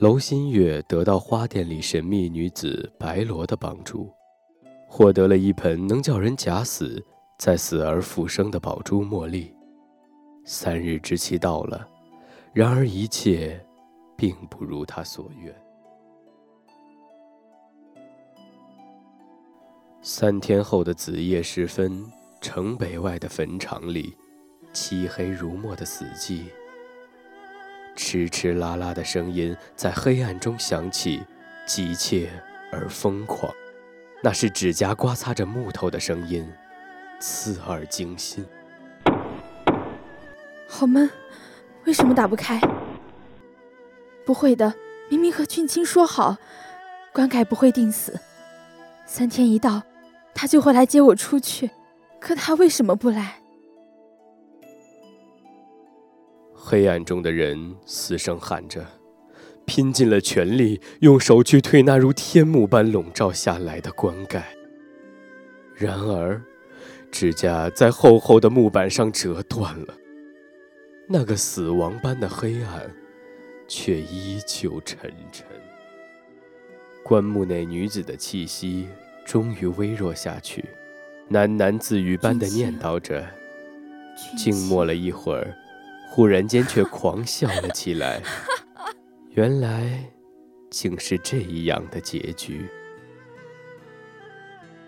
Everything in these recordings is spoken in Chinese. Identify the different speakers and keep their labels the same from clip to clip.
Speaker 1: 楼新月得到花店里神秘女子白罗的帮助，获得了一盆能叫人假死再死而复生的宝珠茉莉。三日之期到了，然而一切并不如他所愿。三天后的子夜时分，城北外的坟场里，漆黑如墨的死寂。哧哧啦啦的声音在黑暗中响起，急切而疯狂。那是指甲刮擦着木头的声音，刺耳惊心。
Speaker 2: 好闷，为什么打不开？不会的，明明和俊清说好，关凯不会定死。三天一到，他就会来接我出去。可他为什么不来？
Speaker 1: 黑暗中的人嘶声喊着，拼尽了全力，用手去推那如天幕般笼罩下来的棺盖。然而，指甲在厚厚的木板上折断了，那个死亡般的黑暗却依旧沉沉。棺木内女子的气息终于微弱下去，喃喃自语般的念叨着，静默了一会儿。忽然间，却狂笑了起来。原来，竟是这样的结局。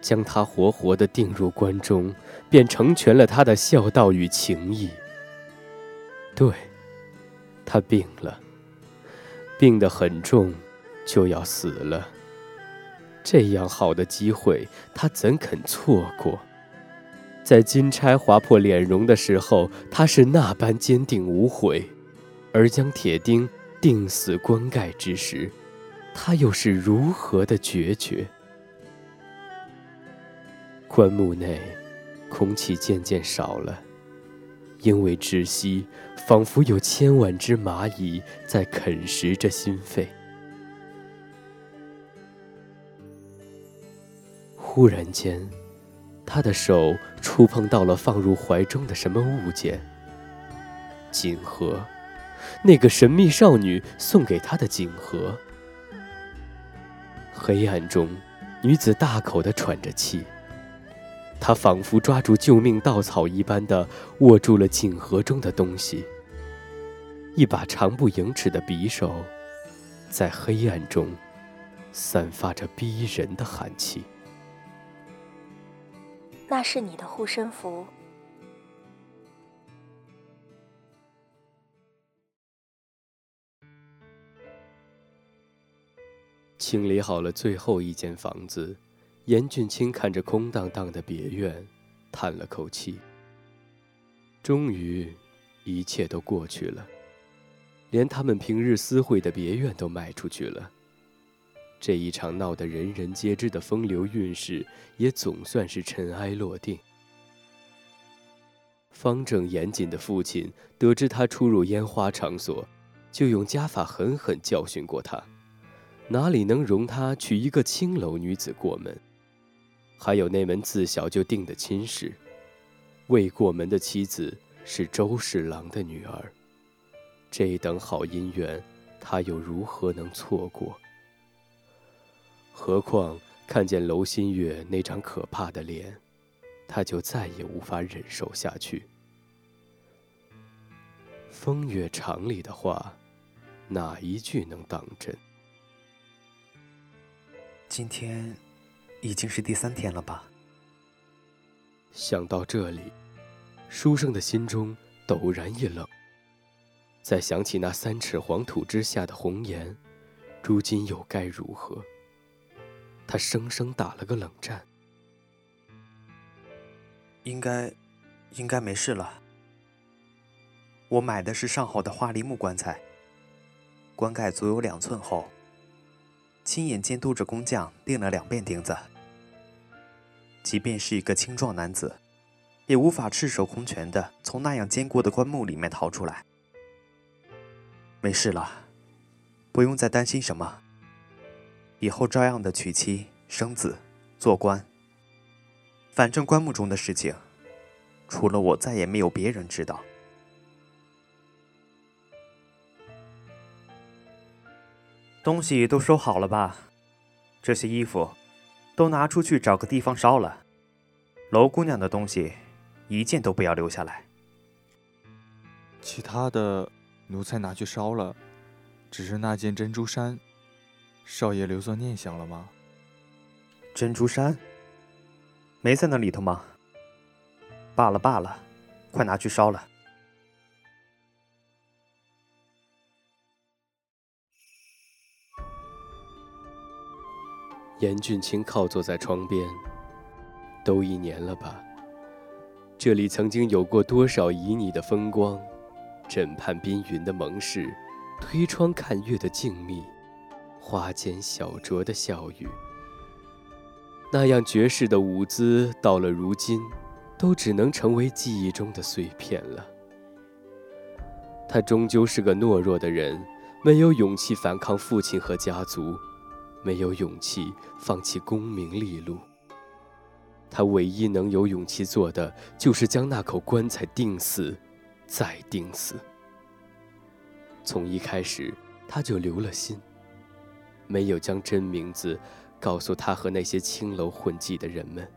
Speaker 1: 将他活活的钉入棺中，便成全了他的孝道与情义。对，他病了，病得很重，就要死了。这样好的机会，他怎肯错过？在金钗划破脸容的时候，他是那般坚定无悔；而将铁钉钉死棺盖之时，他又是如何的决绝？棺木内，空气渐渐少了，因为窒息，仿佛有千万只蚂蚁在啃食着心肺。忽然间。他的手触碰到了放入怀中的什么物件？锦盒，那个神秘少女送给他的锦盒。黑暗中，女子大口的喘着气，她仿佛抓住救命稻草一般的握住了锦盒中的东西。一把长不盈尺的匕首，在黑暗中散发着逼人的寒气。
Speaker 3: 那是你的护身符。
Speaker 1: 清理好了最后一间房子，严俊清看着空荡荡的别院，叹了口气。终于，一切都过去了，连他们平日私会的别院都卖出去了。这一场闹得人人皆知的风流韵事，也总算是尘埃落定。方正严谨的父亲得知他出入烟花场所，就用家法狠狠教训过他，哪里能容他娶一个青楼女子过门？还有那门自小就定的亲事，未过门的妻子是周侍郎的女儿，这等好姻缘，他又如何能错过？何况看见楼新月那张可怕的脸，他就再也无法忍受下去。风月场里的话，哪一句能当真？
Speaker 4: 今天已经是第三天了吧？
Speaker 1: 想到这里，书生的心中陡然一冷。再想起那三尺黄土之下的红颜，如今又该如何？他生生打了个冷战。
Speaker 4: 应该，应该没事了。我买的是上好的花梨木棺材，棺盖足有两寸厚。亲眼监督着工匠钉了两遍钉子，即便是一个青壮男子，也无法赤手空拳的从那样坚固的棺木里面逃出来。没事了，不用再担心什么。以后照样的娶妻生子，做官。反正棺木中的事情，除了我，再也没有别人知道。东西都收好了吧？这些衣服都拿出去找个地方烧了。楼姑娘的东西一件都不要留下来。
Speaker 5: 其他的奴才拿去烧了，只是那件珍珠衫，少爷留作念想了吗？
Speaker 4: 珍珠山没在那里头吗？罢了罢了，快拿去烧了。
Speaker 1: 严俊清靠坐在窗边，都一年了吧？这里曾经有过多少旖旎的风光，枕畔宾云的盟誓，推窗看月的静谧，花间小酌的笑语。那样绝世的舞姿，到了如今，都只能成为记忆中的碎片了。他终究是个懦弱的人，没有勇气反抗父亲和家族。没有勇气放弃功名利禄，他唯一能有勇气做的，就是将那口棺材钉死，再钉死。从一开始，他就留了心，没有将真名字告诉他和那些青楼混迹的人们。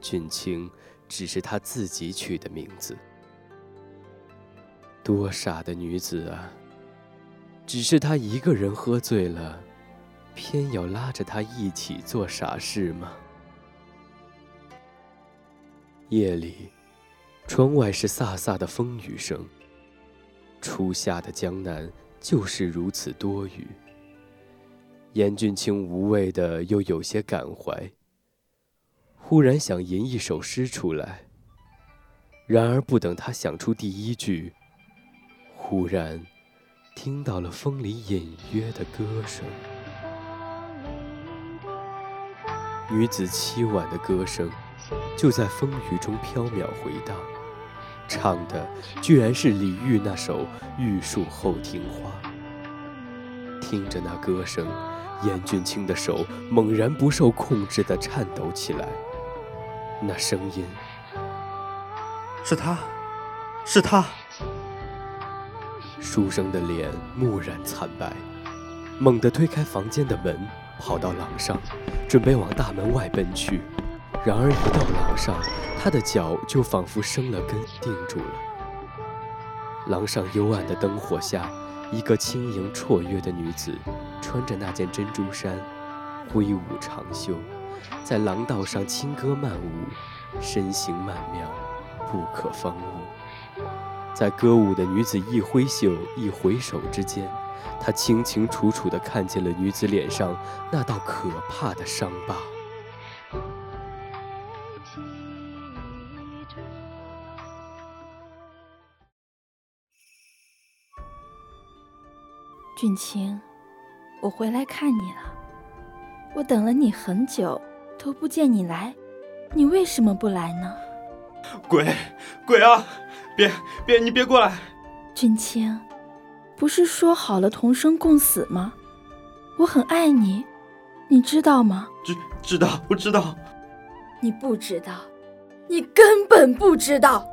Speaker 1: 俊清只是他自己取的名字。多傻的女子啊！只是他一个人喝醉了。偏要拉着他一起做傻事吗？夜里，窗外是飒飒的风雨声。初夏的江南就是如此多雨。严俊清无谓的又有些感怀，忽然想吟一首诗出来。然而不等他想出第一句，忽然听到了风里隐约的歌声。女子凄婉的歌声，就在风雨中飘渺回荡，唱的居然是李煜那首《玉树后庭花》。听着那歌声，严俊清的手猛然不受控制地颤抖起来。那声音，
Speaker 4: 是他，是他。
Speaker 1: 书生的脸木然惨白，猛地推开房间的门。跑到廊上，准备往大门外奔去。然而一到廊上，他的脚就仿佛生了根，定住了。廊上幽暗的灯火下，一个轻盈绰约的女子，穿着那件珍珠衫，挥舞长袖，在廊道上轻歌曼舞，身形曼妙，不可方物。在歌舞的女子一挥袖，一回首之间。他清清楚楚地看见了女子脸上那道可怕的伤疤。
Speaker 2: 俊清，我回来看你了，我等了你很久，都不见你来，你为什么不来呢？
Speaker 6: 鬼，鬼啊！别别，你别过来！
Speaker 2: 俊清。不是说好了同生共死吗？我很爱你，你知道吗？
Speaker 6: 知知道，我知道。
Speaker 2: 你不知道，你根本不知道。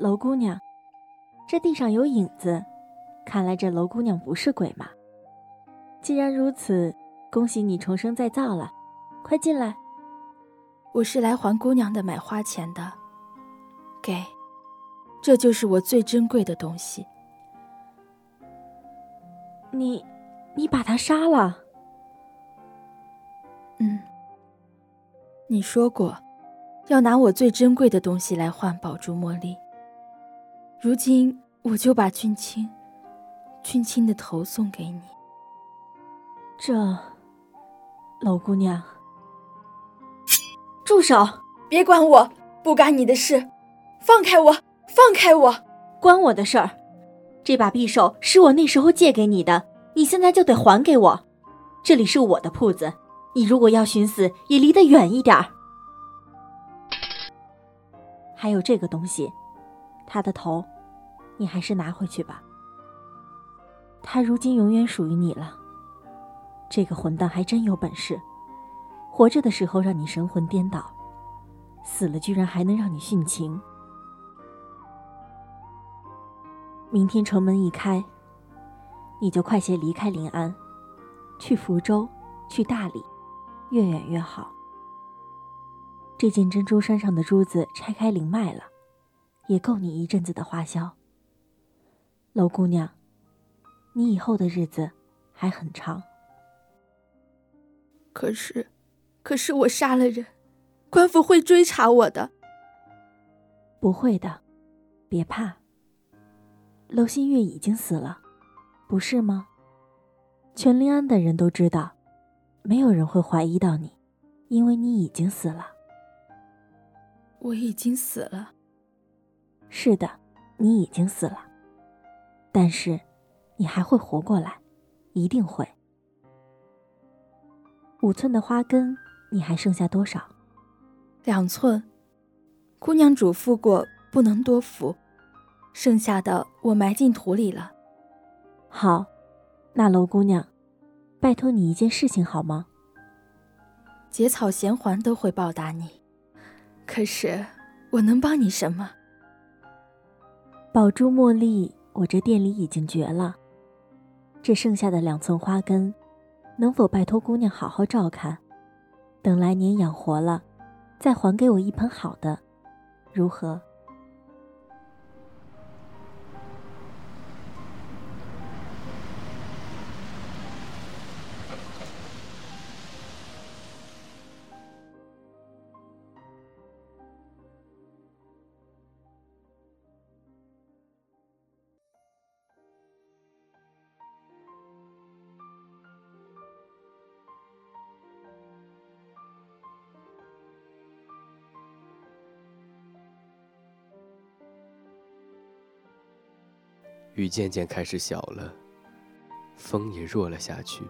Speaker 3: 楼姑娘，这地上有影子，看来这楼姑娘不是鬼嘛。既然如此，恭喜你重生再造了。快进来！
Speaker 2: 我是来还姑娘的买花钱的，给这就是我最珍贵的东西。
Speaker 3: 你，你把他杀了？
Speaker 2: 嗯。你说过，要拿我最珍贵的东西来换宝珠茉莉。如今我就把俊清，俊清的头送给你。
Speaker 3: 这，老姑娘，住手！
Speaker 2: 别管我，不干你的事，放开我，放开我！
Speaker 3: 关我的事儿！这把匕首是我那时候借给你的，你现在就得还给我。这里是我的铺子。你如果要寻死，也离得远一点儿。还有这个东西，他的头，你还是拿回去吧。他如今永远属于你了。这个混蛋还真有本事，活着的时候让你神魂颠倒，死了居然还能让你殉情。明天城门一开，你就快些离开临安，去福州，去大理。越远越好。这件珍珠山上的珠子拆开灵脉了，也够你一阵子的花销。娄姑娘，你以后的日子还很长。
Speaker 2: 可是，可是我杀了人，官府会追查我的。
Speaker 3: 不会的，别怕。娄新月已经死了，不是吗？全临安的人都知道。没有人会怀疑到你，因为你已经死了。
Speaker 2: 我已经死了。
Speaker 3: 是的，你已经死了。但是，你还会活过来，一定会。五寸的花根，你还剩下多少？
Speaker 2: 两寸。姑娘嘱咐过，不能多扶。剩下的我埋进土里了。
Speaker 3: 好，那楼姑娘。拜托你一件事情好吗？
Speaker 2: 结草衔环都会报答你，可是我能帮你什么？
Speaker 3: 宝珠茉莉，我这店里已经绝了，这剩下的两寸花根，能否拜托姑娘好好照看？等来年养活了，再还给我一盆好的，如何？
Speaker 1: 雨渐渐开始小了，风也弱了下去。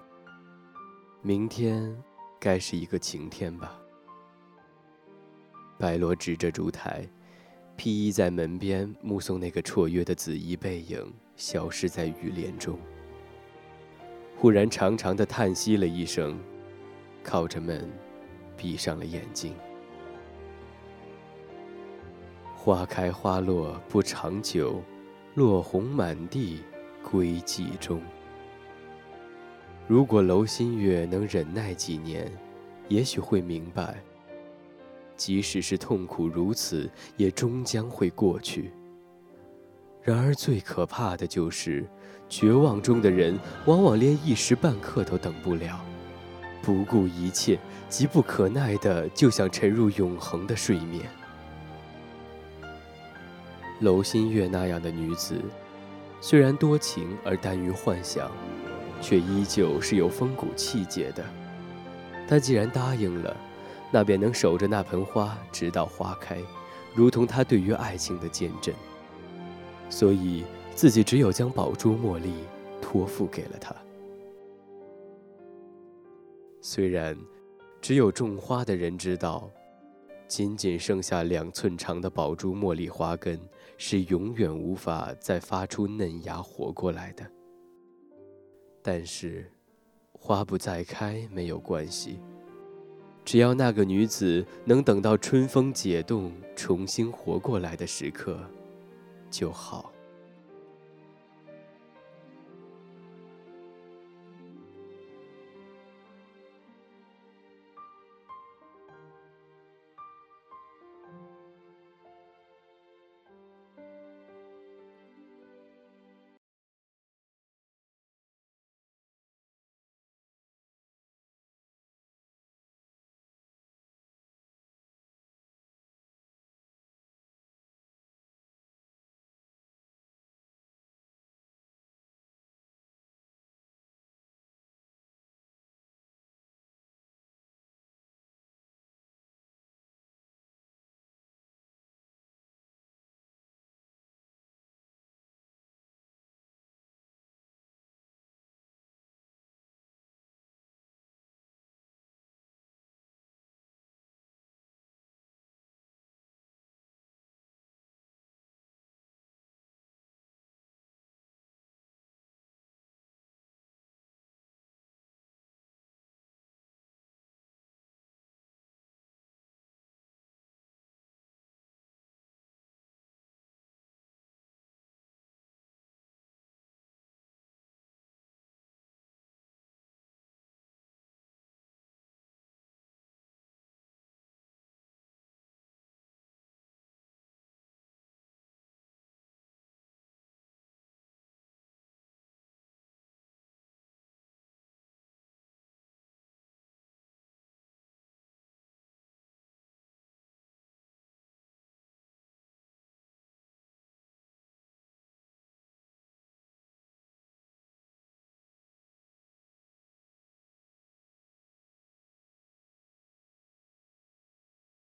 Speaker 1: 明天该是一个晴天吧。白罗指着烛台，披衣在门边目送那个绰约的紫衣背影消失在雨帘中。忽然长长的叹息了一声，靠着门，闭上了眼睛。花开花落不长久。落红满地，归寂中。如果楼新月能忍耐几年，也许会明白，即使是痛苦如此，也终将会过去。然而最可怕的就是，绝望中的人往往连一时半刻都等不了，不顾一切，急不可耐的就想沉入永恒的睡眠。楼新月那样的女子，虽然多情而耽于幻想，却依旧是有风骨气节的。她既然答应了，那便能守着那盆花直到花开，如同她对于爱情的坚贞。所以，自己只有将宝珠茉莉托付给了他。虽然，只有种花的人知道。仅仅剩下两寸长的宝珠茉莉花根，是永远无法再发出嫩芽活过来的。但是，花不再开没有关系，只要那个女子能等到春风解冻、重新活过来的时刻，就好。